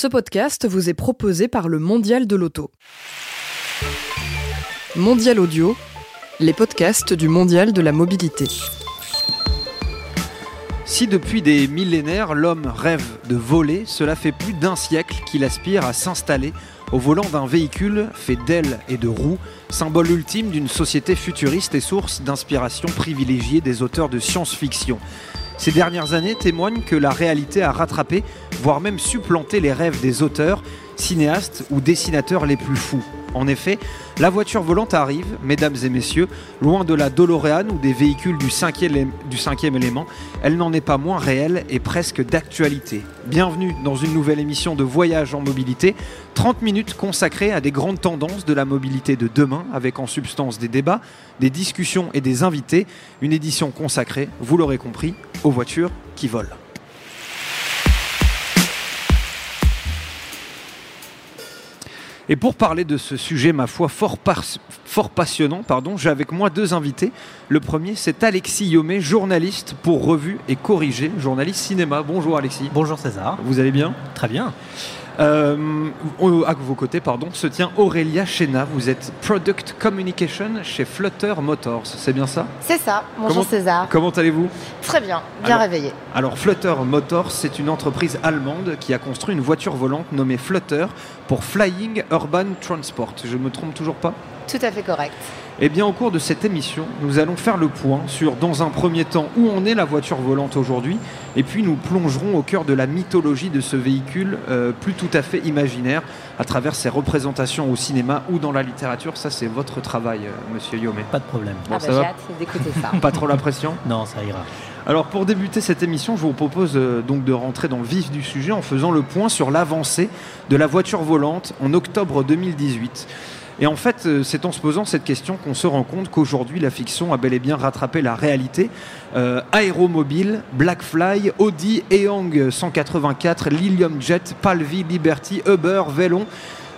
Ce podcast vous est proposé par le Mondial de l'Auto. Mondial Audio, les podcasts du Mondial de la mobilité. Si depuis des millénaires l'homme rêve de voler, cela fait plus d'un siècle qu'il aspire à s'installer au volant d'un véhicule fait d'ailes et de roues, symbole ultime d'une société futuriste et source d'inspiration privilégiée des auteurs de science-fiction. Ces dernières années témoignent que la réalité a rattrapé, voire même supplanté les rêves des auteurs, cinéastes ou dessinateurs les plus fous. En effet, la voiture volante arrive, mesdames et messieurs, loin de la DeLorean ou des véhicules du cinquième, du cinquième élément, elle n'en est pas moins réelle et presque d'actualité. Bienvenue dans une nouvelle émission de Voyage en mobilité, 30 minutes consacrées à des grandes tendances de la mobilité de demain, avec en substance des débats, des discussions et des invités, une édition consacrée, vous l'aurez compris, aux voitures qui volent. Et pour parler de ce sujet, ma foi, fort, fort passionnant, pardon, j'ai avec moi deux invités. Le premier, c'est Alexis Yomé, journaliste pour Revue et Corrigé, journaliste cinéma. Bonjour Alexis. Bonjour César. Vous allez bien? Très bien. Euh, à vos côtés, pardon, se tient Aurélia Chena. Vous êtes Product Communication chez Flutter Motors. C'est bien ça? C'est ça. Bonjour César. Comment allez-vous? Très bien, bien réveillé. Alors Flutter Motors, c'est une entreprise allemande qui a construit une voiture volante nommée Flutter pour Flying Urban Transport. Je me trompe toujours pas? Tout à fait correct. Eh bien, au cours de cette émission, nous allons faire le point sur, dans un premier temps, où en est la voiture volante aujourd'hui, et puis nous plongerons au cœur de la mythologie de ce véhicule, euh, plus tout à fait imaginaire, à travers ses représentations au cinéma ou dans la littérature. Ça, c'est votre travail, euh, monsieur Yomé. Pas de problème. ah bah, j'ai hâte d'écouter ça. Pas trop la pression? Non, ça ira. Alors pour débuter cette émission, je vous propose euh, donc de rentrer dans le vif du sujet en faisant le point sur l'avancée de la voiture volante en octobre 2018. Et en fait, euh, c'est en se posant cette question qu'on se rend compte qu'aujourd'hui, la fiction a bel et bien rattrapé la réalité. Euh, Aéromobile, Blackfly, Audi, Eong 184, Lilium Jet, Palvi, Liberty, Uber, Vélon.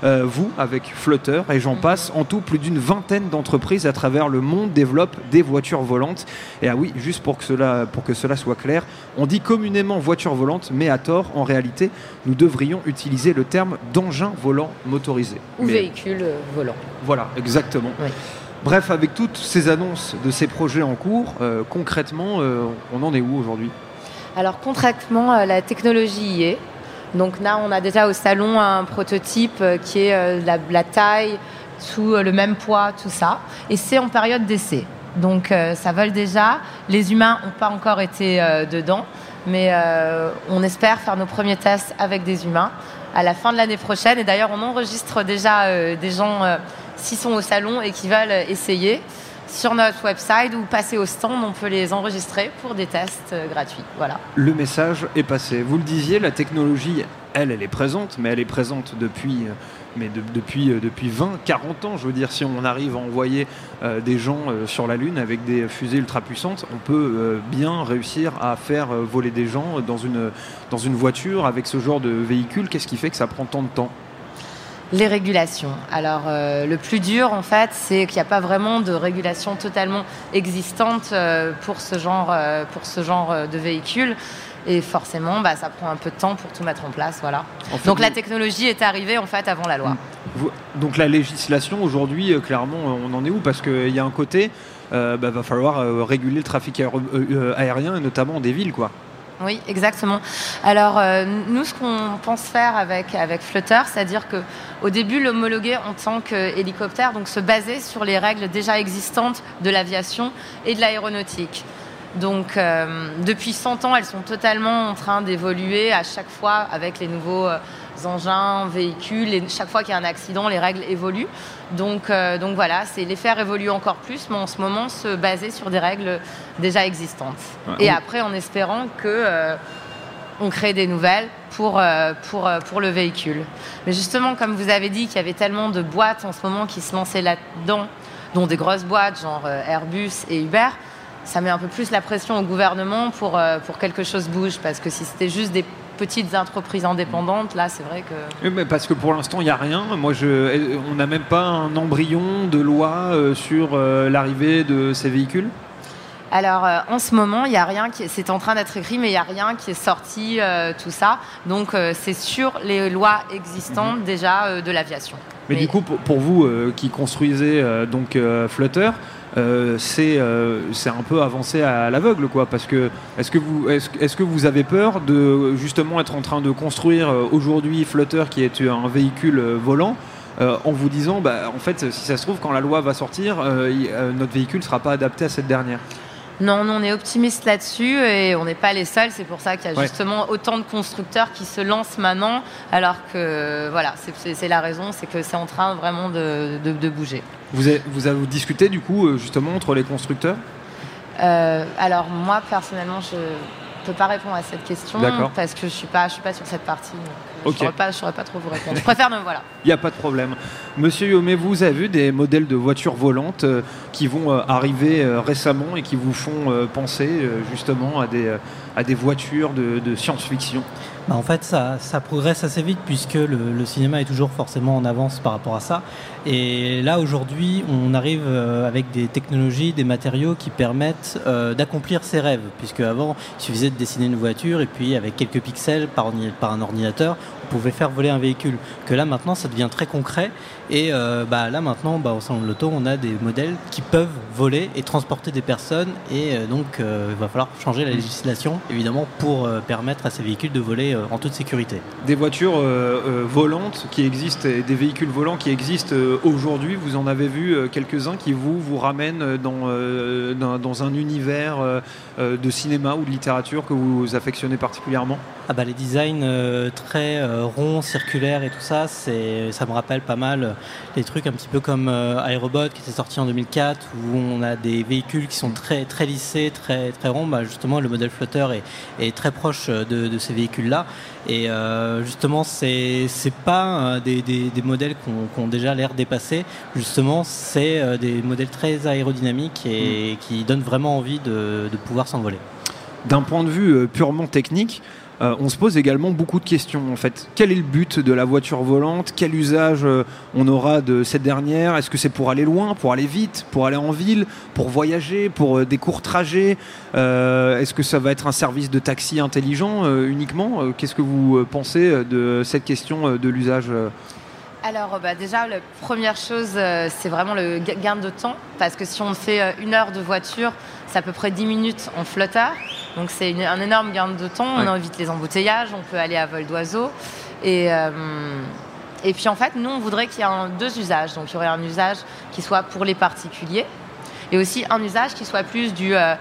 Euh, vous avec Flutter et j'en passe. En tout, plus d'une vingtaine d'entreprises à travers le monde développent des voitures volantes. Et ah oui, juste pour que cela, pour que cela soit clair, on dit communément voiture volante, mais à tort, en réalité, nous devrions utiliser le terme d'engin volant motorisé. Ou véhicule euh, volant. Voilà, exactement. Bref, avec toutes ces annonces de ces projets en cours, euh, concrètement, on en est où aujourd'hui? Alors concrètement, la technologie y est. Donc là, on a déjà au salon un prototype euh, qui est euh, la, taille, sous euh, le même poids, tout ça. Et c'est en période d'essai. Donc ça vole déjà. Les humains n'ont pas encore été dedans, mais on espère faire nos premiers tests avec des humains à la fin de l'année prochaine. Et d'ailleurs, on enregistre déjà des gens s'ils sont au salon et qui veulent essayer sur notre website ou passer au stand, on peut les enregistrer pour des tests euh, gratuits. Voilà. Le message est passé. Vous le disiez, la technologie, elle, elle est présente, mais elle est présente depuis, euh, mais depuis, euh, depuis 20, 40 ans. Je veux dire, si on arrive à envoyer des gens sur la Lune avec des fusées ultra puissantes, on peut bien réussir à faire voler des gens dans une voiture avec ce genre de véhicule. Qu'est-ce qui fait que ça prend tant de temps? Les régulations. Alors, euh, le plus dur, en fait, c'est qu'il n'y a pas vraiment de régulation totalement existante euh, pour ce genre, euh, pour ce genre de véhicule. Et forcément, bah, ça prend un peu de temps pour tout mettre en place. Voilà. donc la technologie est arrivée en fait avant la loi. donc la législation aujourd'hui, clairement, on en est où? Parce qu'il y a un côté, il bah, va falloir réguler le trafic aérien et notamment des villes, quoi. Oui, exactement. Alors, euh, nous, ce qu'on pense faire avec, avec Flutter, c'est-à-dire qu'au début, l'homologuer en tant qu'hélicoptère, donc se baser sur les règles déjà existantes de l'aviation et de l'aéronautique. Donc, euh, depuis 100 ans, elles sont totalement en train d'évoluer à chaque fois avec les nouveaux euh, engins, véhicules. Et chaque fois qu'il y a un accident, les règles évoluent. Donc, euh, donc voilà, c'est les faire évoluer encore plus, mais en ce moment, se baser sur des règles déjà existantes. Et après, en espérant que on crée des nouvelles pour, pour, pour le véhicule. Mais justement, comme vous avez dit qu'il y avait tellement de boîtes en ce moment qui se lançaient là-dedans, dont des grosses boîtes genre Airbus et Uber, ça met un peu plus la pression au gouvernement pour, euh, pour quelque chose bouge. Parce que si c'était juste des petites entreprises indépendantes, là, c'est vrai que. mais parce que pour l'instant, il n'y a rien. Moi, je, on n'a même pas un embryon de loi euh, sur euh, l'arrivée de ces véhicules alors euh, en ce moment, il y a rien qui c'est en train d'être écrit, mais il n'y a rien qui est sorti, euh, tout ça. Donc euh, c'est sur les lois existantes Mhm. déjà de l'aviation. Mais, du coup, pour, pour vous qui construisez donc Flutter, euh, c'est euh, un peu avancé à l'aveugle, quoi. Parce que est-ce que vous est-ce, est-ce que vous avez peur de justement être en train de construire euh, aujourd'hui Flutter, qui est un véhicule euh, volant? euh, en vous disant, bah, en fait, si ça se trouve, quand la loi va sortir, euh, notre véhicule ne sera pas adapté à cette dernière? Non, on est optimiste là-dessus et on n'est pas les seuls. C'est pour ça qu'il y a Ouais. justement autant de constructeurs qui se lancent maintenant, alors que voilà, c'est- la raison, c'est que c'est en train vraiment de, de- de bouger. Vous avez, vous avez discuté du coup, euh, justement, entre les constructeurs? Euh, alors moi, personnellement, je peux pas répondre à cette question parce que je suis pas, je suis pas sur cette partie. donc, Je saurais je saurais pas trop vous répondre. Je préfère même voilà. Il n'y a pas de problème. Monsieur Yomé, vous avez vu des modèles de voitures volantes euh, qui vont euh, arriver euh, récemment et qui vous font penser justement à des, à des voitures de, de science-fiction? Bah, en fait, ça, progresse assez vite puisque le, cinéma est toujours forcément en avance par rapport à ça. Et là, aujourd'hui, on arrive euh, avec des technologies, des matériaux qui permettent euh, d'accomplir ses rêves. Puisque avant, il suffisait de dessiner une voiture et puis avec quelques pixels par, par un ordinateur, pouvait faire voler un véhicule. Que là, maintenant, ça devient très concret. Et euh, bah, là, maintenant, bah, au salon de l'auto, on a des modèles qui peuvent voler et transporter des personnes. Et euh, donc, euh, il va falloir changer la législation, évidemment, pour permettre à ces véhicules de voler en toute sécurité. Des voitures volantes qui existent et des véhicules volants qui existent aujourd'hui. Vous en avez vu quelques-uns qui vous, vous ramènent dans, dans, dans un univers de cinéma ou de littérature que vous affectionnez particulièrement? Ah bah les designs très euh, ronds, circulaires et tout ça, c'est ça me rappelle pas mal euh, les trucs un petit peu comme euh, Aerobot qui était sorti en 2004 où on a des véhicules qui sont très très lissés, très très ronds. Bah justement le modèle Flutter est, est très proche euh, de, de ces véhicules là et euh, justement c'est c'est pas euh, des, des, des modèles qui ont, déjà l'air dépassés. Justement c'est euh, des modèles très aérodynamiques et qui donnent vraiment envie de, de pouvoir s'envoler. D'un point de vue euh, purement technique, euh, on se pose également beaucoup de questions en fait. Quel est le but de la voiture volante? Quel usage euh, on aura de cette dernière? Est-ce que c'est pour aller loin, pour aller vite, pour aller en ville, pour voyager, pour euh, des courts trajets? Est-ce que ça va être un service de taxi intelligent uniquement? Qu'est-ce que vous pensez de cette question de l'usage Alors, bah, déjà, la première chose, c'est vraiment le ga- gain de temps. Parce que si on fait une heure de voiture, c'est à peu près 10 minutes en flotteur. Donc, c'est un énorme gain de temps. Ouais. On évite les embouteillages, on peut aller à vol d'oiseau. Et, euh, et puis, en fait, nous, on voudrait qu'il y ait un- deux usages. Donc, il y aurait un usage qui soit pour les particuliers et aussi un usage qui soit plus du. euh,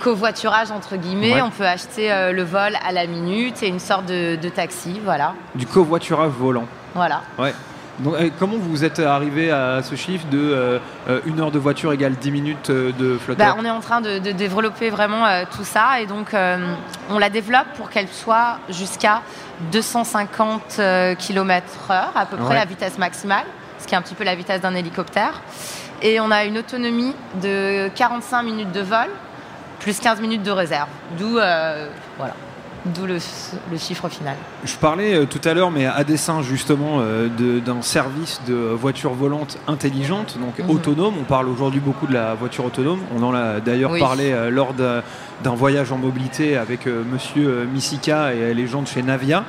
covoiturage entre guillemets, Ouais. on peut acheter euh, le vol à la minute et une sorte de, de taxi, voilà, Du covoiturage volant. voilà. Ouais. Donc, euh, comment vous êtes arrivé à ce chiffre de euh, euh, une heure de voiture égale 10 minutes euh, de flotteur Bah, on est en train de, de développer vraiment euh, tout ça et donc euh, on la développe pour qu'elle soit jusqu'à 250 km/h à peu près la vitesse maximale, ce qui est un petit peu la vitesse d'un hélicoptère. Et on a une autonomie de 45 minutes de vol plus 15 minutes de réserve, d'où voilà, d'où le, le chiffre final. Je parlais euh, tout à l'heure, mais à dessein justement, euh, d'un service de voiture volante intelligente, donc Mhm. autonome. On parle aujourd'hui beaucoup de la voiture autonome. On en a d'ailleurs Oui. parlé euh, lors d'un voyage en mobilité avec Monsieur Missika et les gens de chez Navia.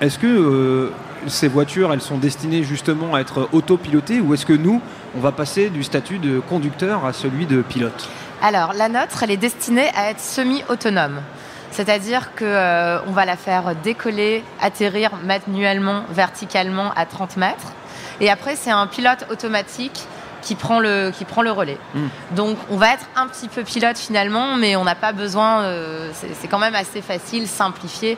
Est-ce que ces voitures, elles sont destinées justement à être autopilotées ou est-ce que nous, on va passer du statut de conducteur à celui de pilote? Alors, la nôtre, elle est destinée à être semi-autonome. C'est-à-dire qu'on va la faire décoller, atterrir manuellement, verticalement à 30 mètres. Et après, c'est un pilote automatique qui prend le, qui prend le relais. Mm. Donc, on va être un petit peu pilote finalement, mais on n'a pas besoin. euh, c'est quand même assez facile, simplifié.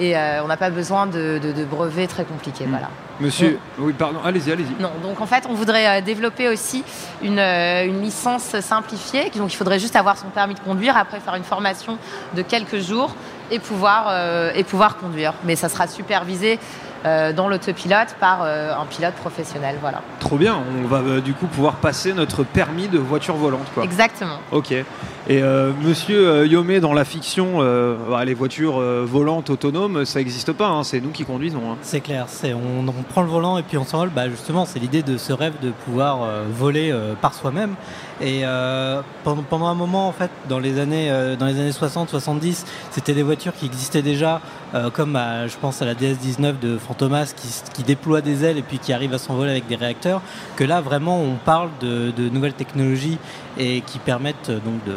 Et euh, on n'a pas besoin de, de, de brevets très compliqués. Mm. Voilà. Monsieur, oui, pardon, allez-y, allez-y. Non, donc en fait, on voudrait euh, développer aussi une, euh, une licence simplifiée. Donc il faudrait juste avoir son permis de conduire, après faire une formation de quelques jours et pouvoir, euh, et pouvoir conduire. Mais ça sera supervisé euh, dans l'autopilote par euh, un pilote professionnel. Voilà. Trop bien, on va euh, du coup pouvoir passer notre permis de voiture volante. Quoi. Exactement. Ok. Et euh, monsieur euh, Yomé, dans la fiction, euh, bah, les voitures euh, volantes autonomes, ça n'existe pas, hein, c'est nous qui conduisons. hein. C'est clair, on, prend le volant et puis on s'envole. Bah justement, c'est l'idée de ce rêve de pouvoir euh, voler euh, par soi-même. Et pendant, pendant un moment, en fait, dans les années dans les années 60-70, c'était des voitures qui existaient déjà, comme je pense à la DS19 de Fantomas qui, qui déploie des ailes et puis qui arrive à s'envoler avec des réacteurs. Que là, vraiment, on parle de, de nouvelles technologies et qui permettent donc de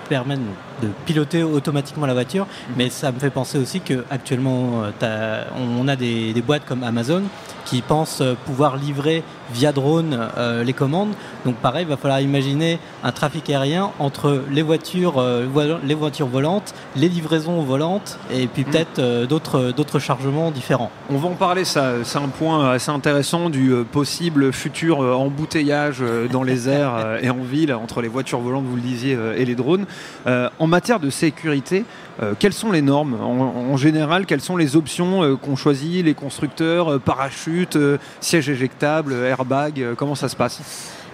permettent de piloter automatiquement la voiture. Mais ça me fait penser aussi que actuellement, euh, on a des, des boîtes comme Amazon qui pensent euh, pouvoir livrer via drone euh, les commandes. Donc pareil, il va falloir imaginer un trafic aérien entre les voitures, euh, vo- les voitures volantes, les livraisons volantes et puis peut-être euh, d'autres d'autres chargements différents. On va en parler, ça, c'est un point assez intéressant du possible futur embouteillage dans les airs et en ville entre les voitures volantes, vous le disiez, et les drones. Euh, en matière de sécurité, euh, quelles sont les normes en, en général Quelles sont les options euh, qu'ont choisies les constructeurs euh, Parachute, siège éjectable, airbag Comment ça se passe?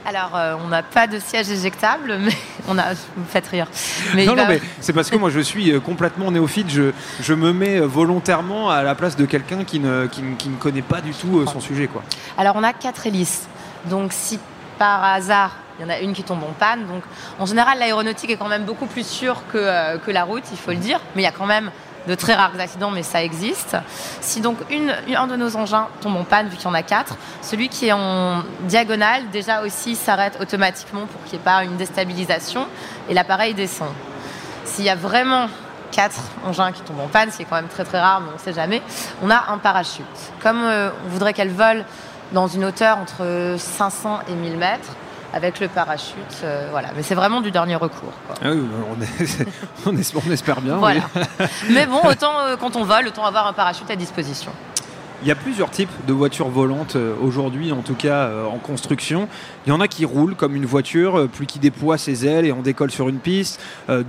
Alors, euh, on n'a pas de siège éjectable, mais on a. Vous me faites rire. Mais non, non, mais c'est parce que moi je suis complètement néophyte. Je, je me mets volontairement à la place de quelqu'un qui ne, qui, qui ne connaît pas du tout son sujet. Quoi. Alors, on a quatre hélices. Donc, si par hasard, il y en a une qui tombe en panne, donc en général, l'aéronautique est quand même beaucoup plus sûre que, euh, que la route, il faut le dire. Mais il y a quand même de très rares accidents, mais ça existe. Si donc une, un de nos engins tombe en panne, vu qu'il y en a quatre, celui qui est en diagonale, déjà aussi s'arrête automatiquement pour qu'il n'y ait pas une déstabilisation et l'appareil descend. S'il y a vraiment quatre engins qui tombent en panne, c'est quand même très très rare, mais on ne sait jamais, on a un parachute. Comme euh, on voudrait qu'elle vole dans une hauteur entre 500 et 1000 mètres, avec le parachute, euh, voilà. Mais c'est vraiment du dernier recours. quoi. Ah oui, on, est- on espère, on espère bien. oui. Mais bon, autant euh, quand on vole, autant avoir un parachute à disposition. Il y a plusieurs types de voitures volantes euh, aujourd'hui, en tout cas euh, en construction. Il y en a qui roulent comme une voiture, euh, puis qui déploie ses ailes et on décolle sur une piste.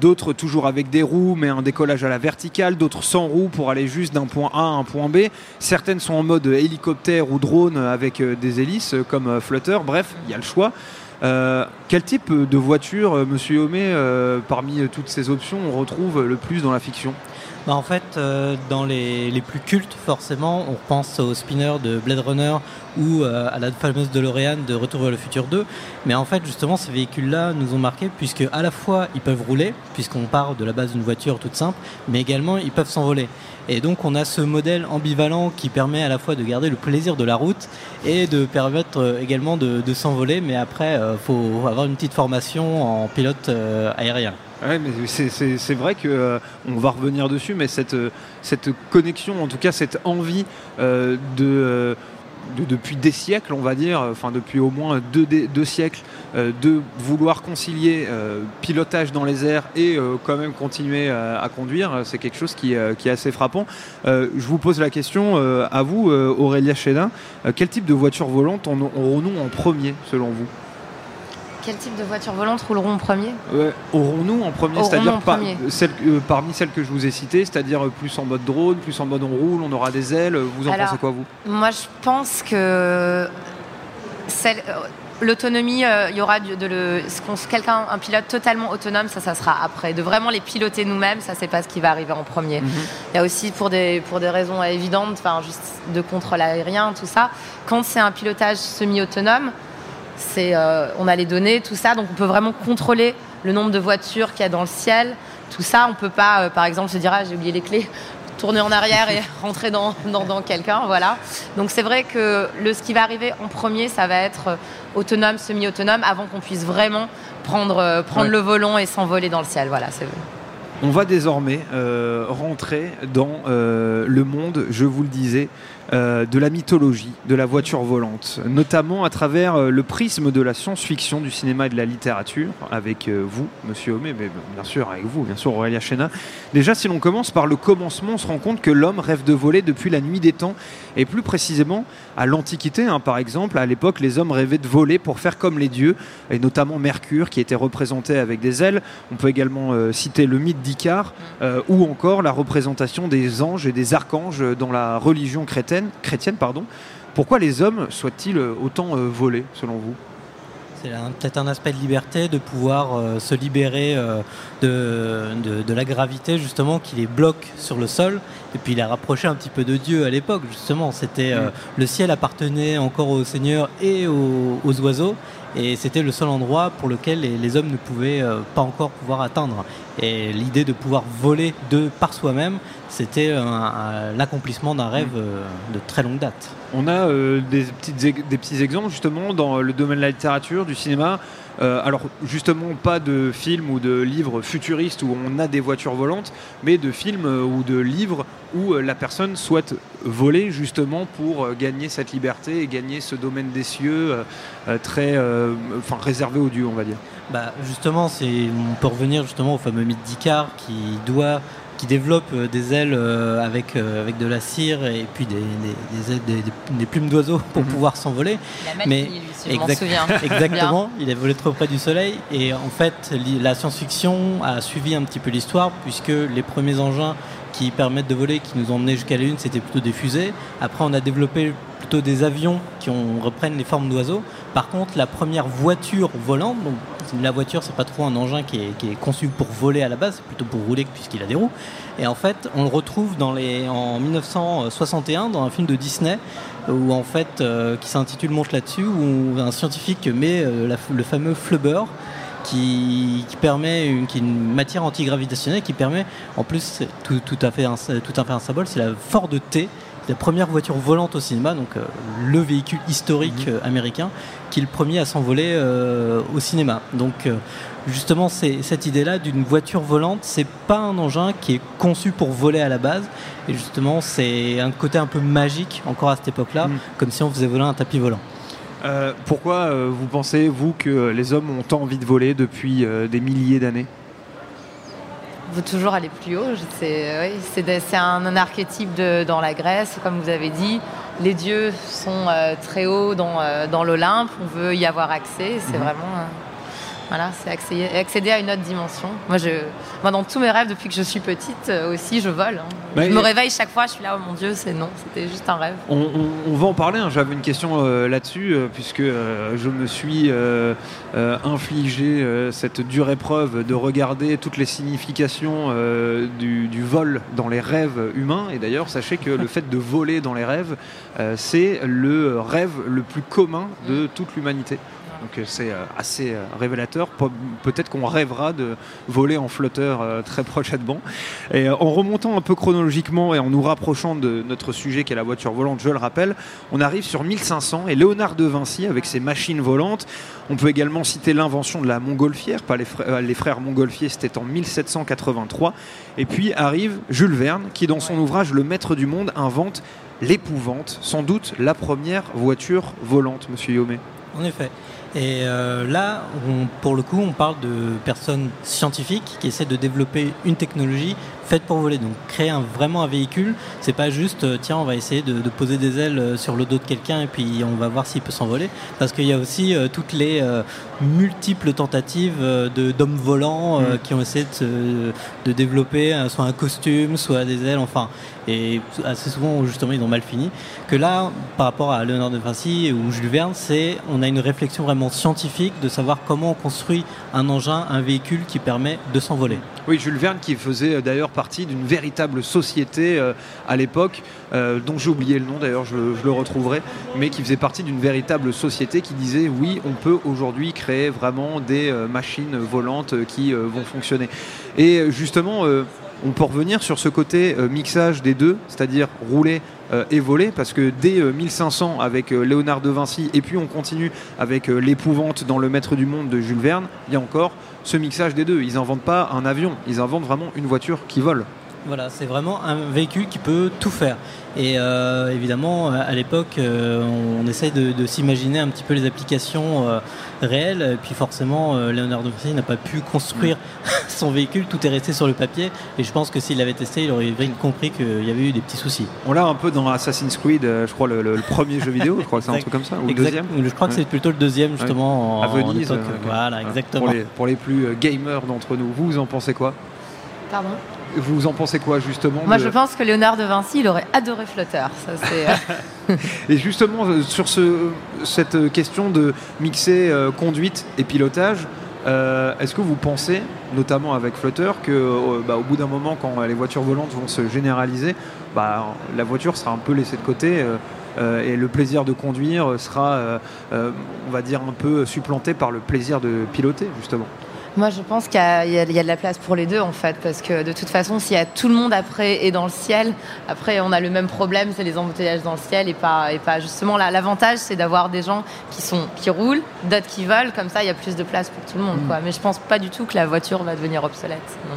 D'autres toujours avec des roues, mais un décollage à la verticale. D'autres sans roues pour aller juste d'un point A à un point B. Certaines sont en mode hélicoptère ou drone avec des hélices comme Flutter. Bref, il y a le choix. Quel type de voiture, Monsieur Homé, parmi toutes ces options, on retrouve le plus dans la fiction? Bah, en fait, euh, dans les, les plus cultes, forcément, on pense au spinner de Blade Runner ou euh, à la fameuse DeLorean de Retour vers le futur 2. Mais en fait, justement, ces véhicules-là nous ont marqués puisque à la fois ils peuvent rouler, puisqu'on part de la base d'une voiture toute simple, mais également ils peuvent s'envoler. Et donc on a ce modèle ambivalent qui permet à la fois de garder le plaisir de la route et de permettre euh, également de, s'envoler. Mais après, il faut avoir une petite formation en pilote aérien. Ouais, mais c'est- vrai que euh, on va revenir dessus, mais cette, euh, cette connexion, en tout cas cette envie euh, de, de- depuis des siècles, on va dire, enfin depuis au moins deux, deux siècles, de vouloir concilier pilotage dans les airs et quand même continuer à conduire, c'est quelque chose qui, qui est assez frappant. Je vous pose la question à vous, Aurélia Chédin, quel type de voiture volante aurons-nous en premier selon vous? Quel type de voiture volante rouleront en premier Aurons-nous en premier, c'est-à-dire par- euh, parmi celles que je vous ai citées, c'est-à-dire euh, plus en mode drone, plus en mode on roule, on aura des ailes, vous en Alors, pensez quoi vous? Moi, je pense que celle- euh, l'autonomie, euh, il y aura du- de le, ce qu'on- quelqu'un, un pilote totalement autonome, ça, ça sera après. De vraiment les piloter nous-mêmes, ça, c'est pas ce qui va arriver en premier. Mhm. Il y a aussi pour des, pour des raisons évidentes, enfin, juste de contrôle aérien, tout ça. Quand c'est un pilotage semi-autonome, c'est, euh, on a les données, tout ça, donc on peut vraiment contrôler le nombre de voitures qu'il y a dans le ciel, tout ça. On peut pas, euh, par exemple, se dire ah j'ai oublié les clés, tourner en arrière et rentrer dans, dans, dans quelqu'un, voilà. Donc c'est vrai que le, ce qui va arriver en premier, ça va être euh, autonome, semi-autonome, avant qu'on puisse vraiment prendre, euh, prendre Ouais. le volant et s'envoler dans le ciel, voilà. C'est On va désormais euh, rentrer dans euh, le monde, je vous le disais, euh, de la mythologie, de la voiture volante, notamment à travers euh, le prisme de la science-fiction, du cinéma et de la littérature, avec euh, vous, Monsieur Homé, mais bien sûr avec vous, bien sûr Aurélia Chénin. Déjà, si l'on commence par le commencement, on se rend compte que l'homme rêve de voler depuis la nuit des temps, et plus précisément à l'Antiquité, hein, par exemple, à l'époque, les hommes rêvaient de voler pour faire comme les dieux, et notamment Mercure, qui était représenté avec des ailes. On peut également citer le mythe d'Icare, ou encore la représentation des anges et des archanges dans la religion chrétienne chrétienne, chrétienne pardon. Pourquoi les hommes souhaitent-ils autant voler, selon vous? C'est peut-être un aspect de liberté de pouvoir euh, se libérer euh, de, de, la gravité justement qui les bloque sur le sol et puis il a rapproché un petit peu de Dieu à l'époque justement. C'était euh, mm. le ciel appartenait encore au Seigneur et aux, oiseaux et c'était le seul endroit pour lequel les, hommes ne pouvaient pas encore pouvoir atteindre. Et l'idée de pouvoir voler de par soi-même, c'était l'accomplissement d'un rêve de très longue date. On a euh, des, petites, des petits exemples justement dans le domaine de la littérature, du cinéma. Euh, alors justement pas de films ou de livres futuristes où on a des voitures volantes, mais de films euh, ou de livres où la personne souhaite voler justement pour gagner cette liberté et gagner ce domaine des cieux très réservé aux dieux on va dire. Bah justement, on peut revenir justement au fameux mythe d'Icare qui doit qui développe euh, des ailes euh, avec, euh, avec de la cire et puis des, des, des, plumes d'oiseaux pour mhm. pouvoir s'envoler. Mais si exactement, il est volé trop près du soleil et en fait la science-fiction a suivi un petit peu l'histoire puisque les premiers engins qui permettent de voler, qui nous ont emmenés jusqu'à la Lune, c'était plutôt des fusées. Après, on a développé plutôt des avions qui ont, reprennent les formes d'oiseaux. Par contre, la première voiture volante, donc la voiture, c'est pas trop un engin qui est, conçu pour voler à la base, c'est plutôt pour rouler puisqu'il a des roues. Et en fait, on le retrouve en 1961 dans un film de Disney où en fait, euh, qui s'intitule Monte là-dessus, où un scientifique met euh, le fameux flubber. Qui, permet une, matière antigravitationnelle qui permet, en plus, tout, tout, à fait un, tout à fait un symbole, c'est la Ford T, la première voiture volante au cinéma, donc euh, le véhicule historique mhm. euh, américain, qui est le premier à s'envoler euh, au cinéma. Donc justement, c'est cette idée-là d'une voiture volante, c'est pas un engin qui est conçu pour voler à la base. Et justement, c'est un côté un peu magique encore à cette époque-là, mhm. comme si on faisait voler un tapis volant. pourquoi vous pensez, vous, que les hommes ont tant envie de voler depuis des milliers d'années? Veut toujours aller plus haut. C'est oui, un, archétype de, dans la Grèce, comme vous avez dit. Les dieux sont euh, très hauts dans, euh, dans l'Olympe, on veut y avoir accès. C'est mhm. vraiment. Euh, voilà, c'est accéder, à une autre dimension. Moi, je, moi, dans tous mes rêves, depuis que je suis petite aussi, je vole. Hein. Bah, je me réveille chaque fois, je suis là, oh mon Dieu, c'est non, c'était juste un rêve. On, va en parler, hein. j'avais une question là-dessus, puisque je me suis infligé cette dure épreuve de regarder toutes les significations du, du, vol dans les rêves humains. Et d'ailleurs, sachez que le fait de voler dans les rêves, c'est le rêve le plus commun de toute l'humanité. Donc euh, c'est euh, assez euh, révélateur. Peut-être qu'on rêvera de voler en flotteur très prochainement. Et en remontant un peu chronologiquement et en nous rapprochant de notre sujet qui est la voiture volante, je le rappelle, on arrive sur 1500 et Léonard de Vinci avec ses machines volantes. On peut également citer l'invention de la montgolfière, pas les frères, les frères Montgolfier, c'était en 1783. Et puis arrive Jules Verne qui dans son ouvrage Le Maître du Monde invente l'épouvante, sans doute la première voiture volante, monsieur Yomé. En effet. Et euh, là, pour le coup, on parle de personnes scientifiques qui essaient de développer une technologie faite pour voler. Donc créer un, vraiment un véhicule, c'est pas juste euh, tiens on va essayer de, poser des ailes euh, sur le dos de quelqu'un et puis on va voir s'il peut s'envoler. Parce qu'il y a aussi toutes les multiples tentatives de d'hommes volants mm. qui ont essayé de, de, développer soit un costume, soit des ailes, enfin. Et assez souvent justement ils ont mal fini. Que là, par rapport à Léonard de Vinci ou Jules Verne, c'est on a une réflexion vraiment scientifique de savoir comment on construit un engin, un véhicule qui permet de s'envoler. Oui, Jules Verne qui faisait euh, d'ailleurs partie d'une véritable société euh, à l'époque, euh, dont j'ai oublié le nom d'ailleurs, je, le retrouverai, mais qui faisait partie d'une véritable société qui disait oui, on peut aujourd'hui créer vraiment des machines volantes qui vont fonctionner. Et justement, on peut revenir sur ce côté mixage des deux, c'est-à-dire rouler euh, évolué parce que dès 1500 euh, avec euh, Léonard de Vinci et puis on continue avec l'épouvante dans le Maître du Monde de Jules Verne, il y a encore ce mixage des deux. Ils n'inventent pas un avion, ils inventent vraiment une voiture qui vole. Voilà, c'est vraiment un véhicule qui peut tout faire. Et euh, évidemment, à l'époque, euh, on, essaye de, s'imaginer un petit peu les applications euh, réelles. Et puis forcément, Leonardo Vinci n'a pas pu construire son véhicule. Tout est resté sur le papier. Et je pense que s'il l'avait testé, il aurait compris qu'il y avait eu des petits soucis. On l'a un peu dans Assassin's Creed, je crois, le, premier jeu vidéo. Je crois que c'est un truc comme ça. Ou le deuxième Je crois que c'est plutôt le deuxième, justement. À Venise. Voilà, exactement. Pour les, pour les plus gamers d'entre nous, vous en pensez quoi? Pardon? Vous en pensez quoi justement Moi, de- je pense que Léonard de Vinci, il aurait adoré Flutter. Ça, euh, Et justement, euh, sur ce, cette euh, question de mixer euh, conduite et pilotage, euh, est-ce que vous pensez, notamment avec Flutter, que euh, bah, au bout d'un moment, quand les voitures volantes vont se généraliser, bah, la voiture sera un peu laissée de côté euh, et le plaisir de conduire sera, on va dire, un peu supplanté par le plaisir de piloter, justement? Moi, je pense qu'il y, a- y de la place pour les deux, en fait, parce que de toute façon, s'il y a tout le monde après et dans le ciel, après, on a le même problème, c'est les embouteillages dans le ciel et pas, et pas justement. là, L'avantage, c'est d'avoir des gens qui sont qui roulent, d'autres qui volent, comme ça, il y a plus de place pour tout le monde. Quoi. Mais je pense pas du tout que la voiture va devenir obsolète. non.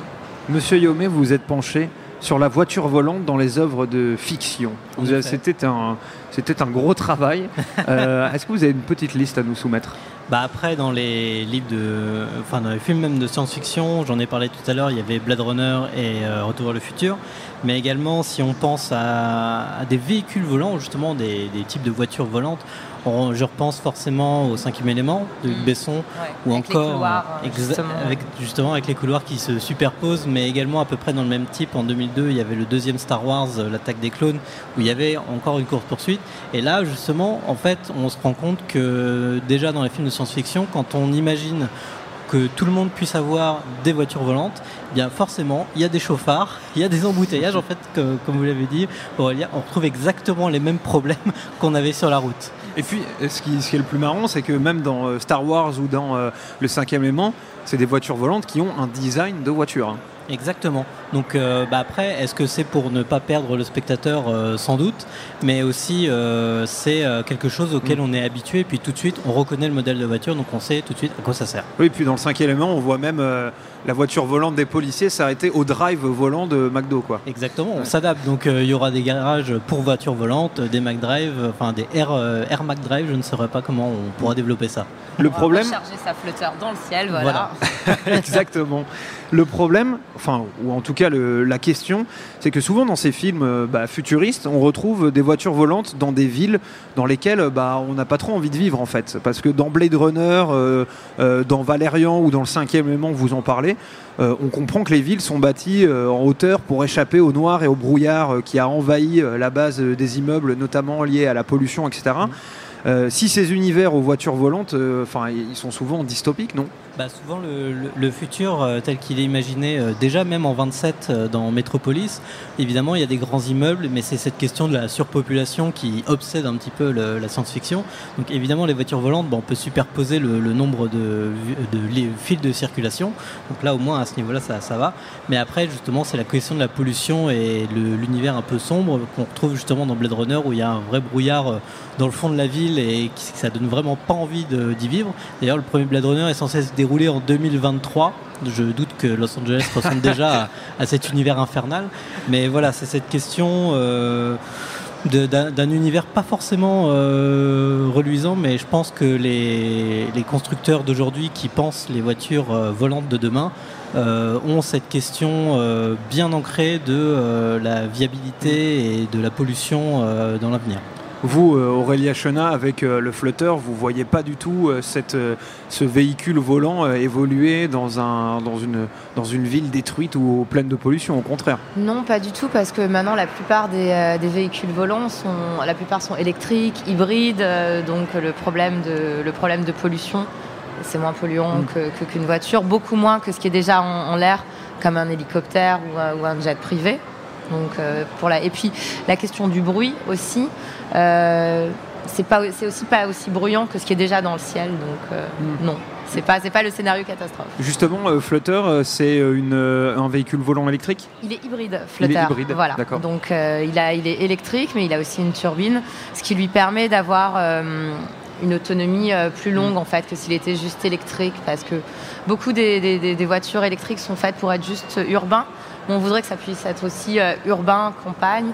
Monsieur Yomé, vous vous êtes penché sur la voiture volante dans les œuvres de fiction. C'était un, c'était un gros travail. Euh, Est-ce que vous avez une petite liste à nous soumettre? Bah après, dans les livres de, enfin dans les films même de science-fiction, j'en ai parlé tout à l'heure, il y avait Blade Runner et euh, Retour vers le futur, mais également si on pense à, des véhicules volants, justement des types de voitures volantes, on- je repense forcément au cinquième élément de Luc Mm. Besson, ou Avec encore couloirs, exa- justement. avec justement avec les couloirs qui se superposent, mais également à peu près dans le même type. En 2002, il y avait le deuxième Star Wars, euh, l'attaque des clones, où il y avait encore une course poursuite. Et là, justement, en fait, on se rend compte que déjà dans les films de science-fiction, quand on imagine que tout le monde puisse avoir des voitures volantes, eh bien forcément, il y a des chauffards, il y a des embouteillages. En fait, que- comme vous l'avez dit, Aurélia, on retrouve exactement les mêmes problèmes qu'on avait sur la route. Et puis, ce qui, ce qui est le plus marrant, c'est que même dans euh, Star Wars ou dans euh, le cinquième élément, c'est des voitures volantes qui ont un design de voiture. Exactement. Donc euh, bah après, est-ce que c'est pour ne pas perdre le spectateur Euh, Sans doute, mais aussi euh, c'est euh, quelque chose auquel on est habitué, et puis tout de suite on reconnaît le modèle de voiture, donc on sait tout de suite à quoi ça sert. Oui, puis dans le cinquième élément, on voit même euh, la voiture volante des policiers s'arrêter au drive volant de McDo. Quoi. Exactement, on Ouais. s'adapte. Donc euh, il y aura des garages pour voitures volantes, des McDrive, enfin des Air, euh, Air McDrive, je ne saurais pas comment on pourra développer ça. Le On va problème, recharger sa flotteur dans le ciel, voilà. Voilà. Exactement. Le problème, enfin, ou en tout cas le- la question, c'est que souvent dans ces films euh, bah, futuristes, on retrouve des voitures volantes dans des villes dans lesquelles euh, bah, on n'a pas trop envie de vivre en fait. Parce que dans Blade Runner, euh, euh, dans Valérian ou dans le cinquième élément vous en parlez, euh, on comprend que les villes sont bâties en hauteur pour échapper au noir et au brouillard qui a envahi la base des immeubles, notamment liés à la pollution, etc. Euh, si ces univers aux voitures volantes, euh, enfin, ils sont souvent dystopiques, non? Bah, souvent, le, le- le futur euh, tel qu'il est imaginé, euh, déjà même en 27 euh, dans Metropolis, évidemment, il y a des grands immeubles, mais c'est cette question de la surpopulation qui obsède un petit peu le- la science-fiction. Donc, évidemment, les voitures volantes, bon, on peut superposer le, nombre de, de li- fils de circulation. Donc là, au moins, à ce niveau-là, ça, ça va. Mais après, justement, c'est la question de la pollution et l'univers un peu sombre qu'on retrouve justement dans Blade Runner, où il y a un vrai brouillard euh, dans le fond de la ville et qui, ça donne vraiment pas envie de- d'y vivre. D'ailleurs, le premier Blade Runner est censé se dérouler en 2023. Je doute que Los Angeles ressemble déjà à, cet univers infernal. Mais voilà, c'est cette question euh, d'un univers pas forcément euh, reluisant, mais je pense que les, constructeurs d'aujourd'hui qui pensent les voitures euh, volantes de demain ont cette question bien ancrée de la viabilité et de la pollution dans l'avenir. Vous, euh, Aurélia Chenat, avec euh, le flotteur, vous voyez pas du tout euh, cette, ce véhicule volant évoluer dans, un, dans, une, dans une ville détruite ou pleine de pollution, au contraire? Non, pas du tout, parce que maintenant la plupart des, des véhicules volants sont, la plupart sont électriques, hybrides, donc le problème de, le problème de pollution, c'est moins polluant Mm. que- qu'une voiture, beaucoup moins que ce qui est déjà en, en l'air, comme un hélicoptère ou, un- ou un jet privé. Donc, euh, pour la... Et puis la question du bruit aussi, c'est pas, c'est aussi pas aussi bruyant que ce qui est déjà dans le ciel, donc euh, Mm. non, c'est pas, c'est pas le scénario catastrophe. Justement, euh, Flutter, euh, c'est euh, une, euh, un véhicule volant électrique? Il est hybride, Il est Flutter. hybride, voilà. d'accord. Donc euh, il, a, il est électrique, mais il a aussi une turbine, ce qui lui permet d'avoir euh, une autonomie euh, plus longue en fait que s'il était juste électrique, parce que beaucoup des, des- voitures électriques sont faites pour être juste urbain. Mais on voudrait que ça puisse être aussi euh, urbain, campagne,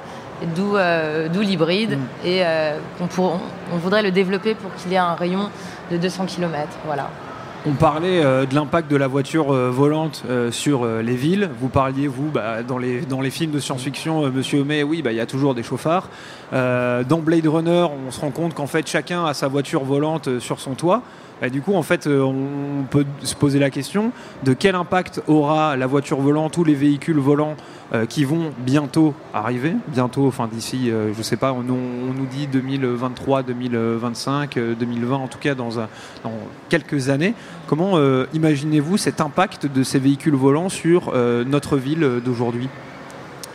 d'où euh, d'où l'hybride, Mm. et euh, pour- on, on voudrait le développer pour qu'il ait un rayon de 200 km. Voilà. On parlait euh, de l'impact de la voiture euh, volante euh, sur les villes. Vous parliez, vous, bah, dans, les, dans les films de science-fiction, Monsieur Homais, oui, bah, il y a toujours des chauffards. Euh, dans Blade Runner, on se rend compte qu'en fait, chacun a sa voiture volante euh, sur son toit. Et du coup, en fait, euh, on peut se poser la question de quel impact aura la voiture volante ou les véhicules volants qui vont bientôt arriver, bientôt, enfin d'ici, je sais pas, on, nous dit 2023, 2025, 2020, en tout cas dans, quelques années. Comment imaginez-vous cet impact de ces véhicules volants sur notre ville d'aujourd'hui?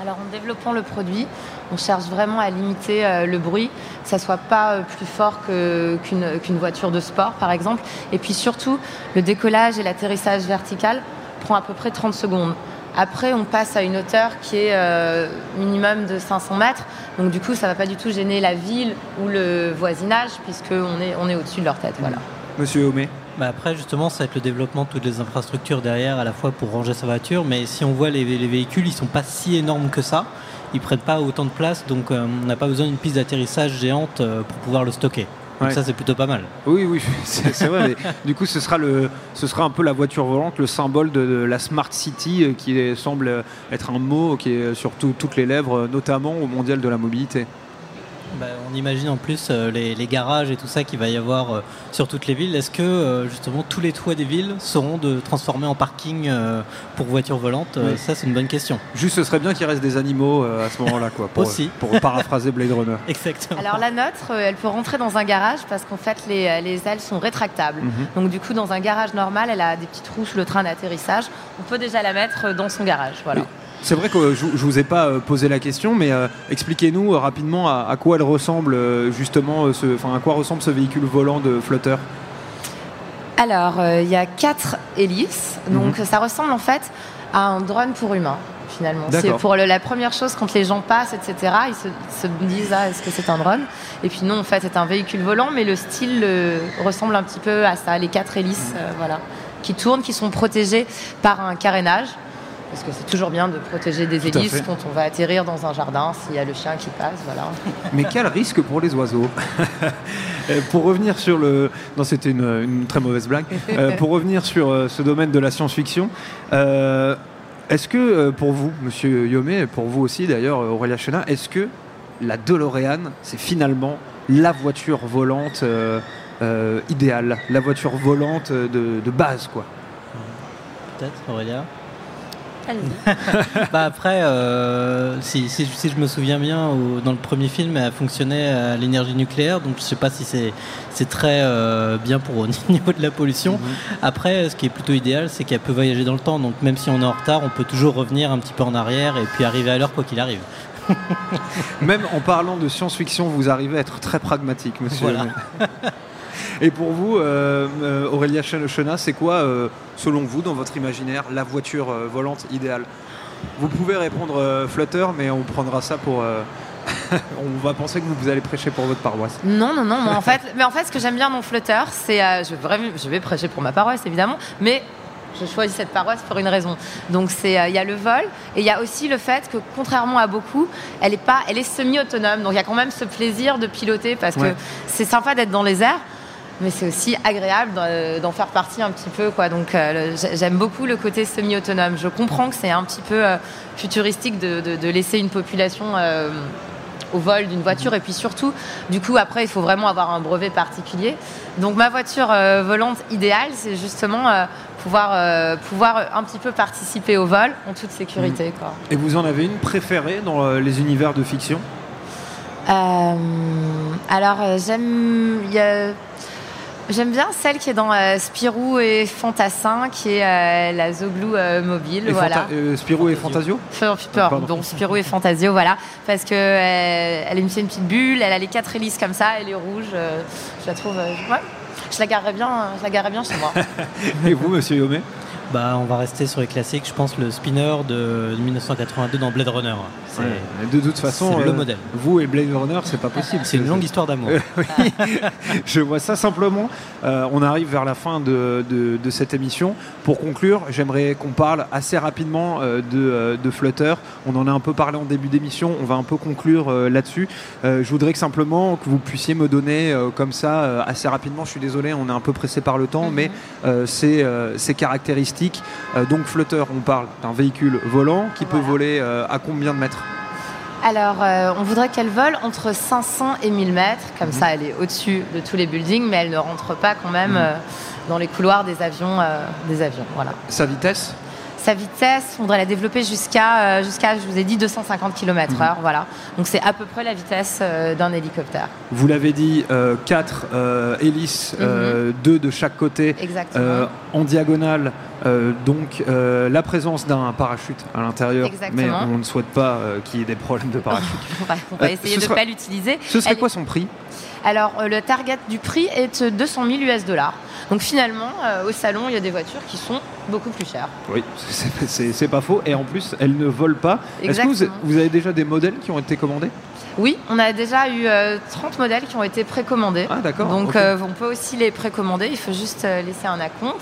Alors en développant le produit, on cherche vraiment à limiter euh, le bruit, que ça soit pas euh, plus fort qu'une voiture de sport par exemple. Et puis surtout, le décollage et l'atterrissage vertical prend à peu près 30 secondes. Après, on passe à une hauteur qui est euh, minimum de 500 mètres. Donc du coup, ça va pas du tout gêner la ville ou le voisinage puisqu'on est, on est au-dessus de leur tête. Voilà. Monsieur Homé Bah après, justement, ça va être le développement de toutes les infrastructures derrière, à la fois pour ranger sa voiture, mais si on voit les, les véhicules, ils sont pas si énormes que ça. Ils prennent pas autant de place, donc euh, on n'a pas besoin d'une piste d'atterrissage géante euh, pour pouvoir le stocker. Donc Ouais. ça, c'est plutôt pas mal. Oui, oui, c'est vrai. mais du coup, ce sera, le, ce sera un peu la voiture volante, le symbole de, de la Smart City, euh, qui semble être un mot qui est sur tout- toutes les lèvres, notamment au mondial de la mobilité. Bah, on imagine en plus euh, les, les garages et tout ça qu'il va y avoir euh, sur toutes les villes. Est-ce que euh, justement tous les toits des villes seront de transformer en parking euh, pour voitures volantes Oui. Ça, c'est une bonne question. Juste, ce serait bien qu'il reste des animaux euh, à ce moment-là, quoi. Pour, Aussi. Pour paraphraser Blade Runner. Exactement. Alors la nôtre, euh, elle peut rentrer dans un garage parce qu'en fait les, les ailes sont rétractables. Mhm. Donc du coup dans un garage normal, elle a des petites roues sous le train d'atterrissage. On peut déjà la mettre dans son garage. Voilà. Oui. C'est vrai que je, je vous ai pas euh, posé la question, mais euh, expliquez-nous euh, rapidement à, à quoi elle ressemble justement, ce, enfin à quoi ressemble ce véhicule volant de flotteur. Alors il y a quatre hélices. Donc ça ressemble en fait à un drone pour humain. Finalement, c'est pour le- la première chose quand les gens passent, etc. Ils se, disent ah est-ce que c'est un drone? Et puis non, en fait, c'est un véhicule volant, mais le style euh, ressemble un petit peu à ça. Les quatre hélices, euh, voilà, qui tournent, qui sont protégées par un carénage. Parce que c'est toujours bien de protéger des Tout hélices quand on va atterrir dans un jardin, s'il y a le chien qui passe, voilà. Mais quel risque pour les oiseaux Euh, Pour revenir sur le... Non, c'était une, une très mauvaise blague. Euh, pour revenir sur euh, ce domaine de la science-fiction, euh, est-ce que pour vous, Monsieur Yomé, et pour vous aussi d'ailleurs, Aurélia Chena, est-ce que la DeLorean, c'est finalement la voiture volante euh, euh, idéale, la voiture volante de, de base, quoi? Peut-être, Aurélia? Bah après, euh, si, si, si je me souviens bien, au- dans le premier film, elle fonctionnait à l'énergie nucléaire, donc je sais pas si c'est c'est très euh, bien pour au niveau de la pollution. Après, ce qui est plutôt idéal, c'est qu'elle peut voyager dans le temps, donc même si on est en retard, on peut toujours revenir un petit peu en arrière et puis arriver à l'heure quoi qu'il arrive. Même en parlant de science-fiction, vous arrivez à être très pragmatique, monsieur. Voilà. Et pour vous, euh, euh, Aurélia Chen- Chena, c'est quoi, euh, selon vous, dans votre imaginaire, la voiture euh, volante idéale? Vous pouvez répondre Flutter, mais on prendra ça pour. on va penser que vous allez prêcher pour votre paroisse. Non, non, non. moi, en fait, mais en fait, ce que j'aime bien dans Flutter, c'est. euh, je, vais je vais prêcher pour ma paroisse, évidemment, mais je choisis cette paroisse pour une raison. Donc, c'est euh, il y a le vol et il y a aussi le fait que, contrairement à beaucoup, elle est, pas, elle est semi-autonome. Donc, il y a quand même ce plaisir de piloter parce Ouais. que c'est sympa d'être dans les airs. Mais c'est aussi agréable d'en- d'en faire partie un petit peu. Quoi. Donc euh, j'aime beaucoup le côté semi-autonome. Je comprends que c'est un petit peu euh, futuristique de, de- de laisser une population euh, au vol d'une voiture. Et puis surtout, du coup, après, il faut vraiment avoir un brevet particulier. Donc ma voiture euh, volante idéale, c'est justement euh, pouvoir, euh, pouvoir un petit peu participer au vol en toute sécurité. Quoi. Et vous en avez une préférée dans euh, les univers de fiction? Euh, alors euh, j'aime il y a- j'aime bien celle qui est dans euh, Spirou et Fantassin, qui est euh, la Zoglou euh, mobile. et voilà. Fanta- euh, Spirou et Fantasio Enfin, peur, Pardon. donc Spirou et Fantasio, voilà. Parce que euh, elle est une, petite bulle, elle a les quatre hélices comme ça, elle est rouge. euh, je la trouve. euh, ouais. Je la garderais bien, je la garderais bien chez moi. Et vous, monsieur Yomé? Bah, on va rester sur les classiques. Je pense le spinner de 1982 dans Blade Runner. De toute façon, c'est le euh, modèle. vous et Blade Runner, c'est pas possible. c'est une longue histoire d'amour. Oui, je vois ça simplement. Euh, on arrive vers la fin de, de- de cette émission. Pour conclure, j'aimerais qu'on parle assez rapidement euh, de, de Flutter. On en a un peu parlé en début d'émission. On va un peu conclure euh, là-dessus. Euh, je voudrais que simplement que vous puissiez me donner euh, comme ça euh, assez rapidement. Je suis désolé, on est un peu pressé par le temps, mais euh, ces, euh, ces caractéristiques. Euh, donc Flutter, on parle d'un véhicule volant qui peut voler euh, à combien de mètres? Alors, euh, on voudrait qu'elle vole entre 500 et 1000 mètres. Comme Mhm. ça, elle est au-dessus de tous les buildings, mais elle ne rentre pas quand même Mhm. euh, dans les couloirs des avions. euh, des avions voilà. Sa vitesse? Sa vitesse, on voudrait la développer jusqu'à, euh, jusqu'à je vous ai dit, 250 km/h. Mhm. Voilà. Donc, c'est à peu près la vitesse euh, d'un hélicoptère. Vous l'avez dit, 4 hélices, Mhm. 2 de chaque côté, euh, en diagonale. euh, donc euh, la présence d'un parachute à l'intérieur, mais Exactement. on ne souhaite pas euh, qu'il y ait des problèmes de parachute. on va, on va Euh, essayer de ne sera- pas l'utiliser. Ce serait Elle quoi son prix? Alors, euh, le target du prix est 200 000 US dollars. Donc, finalement, euh, au salon, il y a des voitures qui sont beaucoup plus chères. Oui, c'est- pas faux. Et en plus, elle ne vole pas. Est-ce que vous, avez déjà des modèles qui ont été commandés? Oui, on a déjà eu euh, 30 modèles qui ont été précommandés. Ah d'accord. Donc, euh, on peut aussi les précommander. Il faut juste euh, laisser un acompte.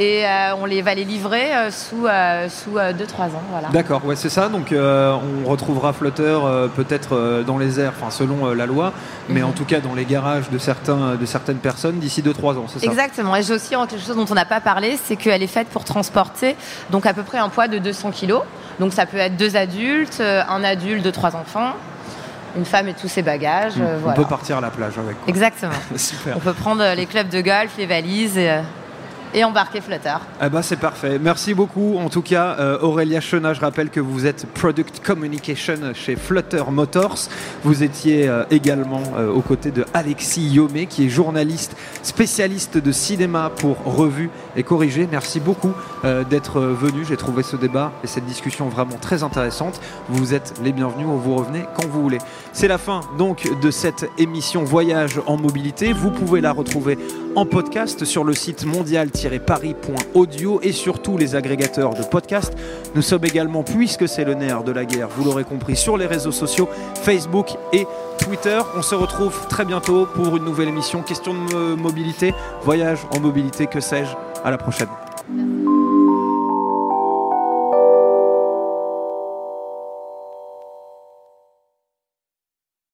Et euh, on les va les livrer euh, sous 2-3 ans. Voilà. D'accord, ouais, c'est ça. Donc, euh, on retrouvera Flutter euh, peut-être euh, dans les airs, enfin selon euh, la loi, mais Mhm. en tout cas dans les garages de certains, de certaines personnes d'ici 2-3 ans, c'est ça? Exactement. Et j'ai aussi quelque chose dont on n'a pas parlé, c'est qu'elle est faite pour transporter donc à peu près un poids de 200 kg. Donc ça peut être deux adultes, euh, un adulte de trois enfants, une femme et tous ses bagages. Mm. euh, On peut partir à la plage avec. quoi. Exactement. Super. On peut prendre euh, les clubs de golf, les valises et, euh, et embarquer Flutter. Eh ben, c'est parfait. Merci beaucoup. En tout cas, euh, Aurélia Chenat, je rappelle que vous êtes Product Communication chez Flutter Motors. Vous étiez euh, également euh, aux côtés de Alexis Yomé, qui est journaliste spécialiste de cinéma pour Revue et Corrigé. Merci beaucoup euh, d'être venu. J'ai trouvé ce débat et cette discussion vraiment très intéressante. Vous êtes les bienvenus. Vous revenez quand vous voulez. C'est la fin donc de cette émission Voyage en mobilité. Vous pouvez la retrouver en podcast sur le site mondial-paris.audio et sur tous les agrégateurs de podcasts. Nous sommes également, puisque c'est le nerf de la guerre, vous l'aurez compris, sur les réseaux sociaux Facebook et Twitter. On se retrouve très bientôt pour une nouvelle émission. Question de mo- mobilité, voyage en mobilité, que sais-je. À la prochaine.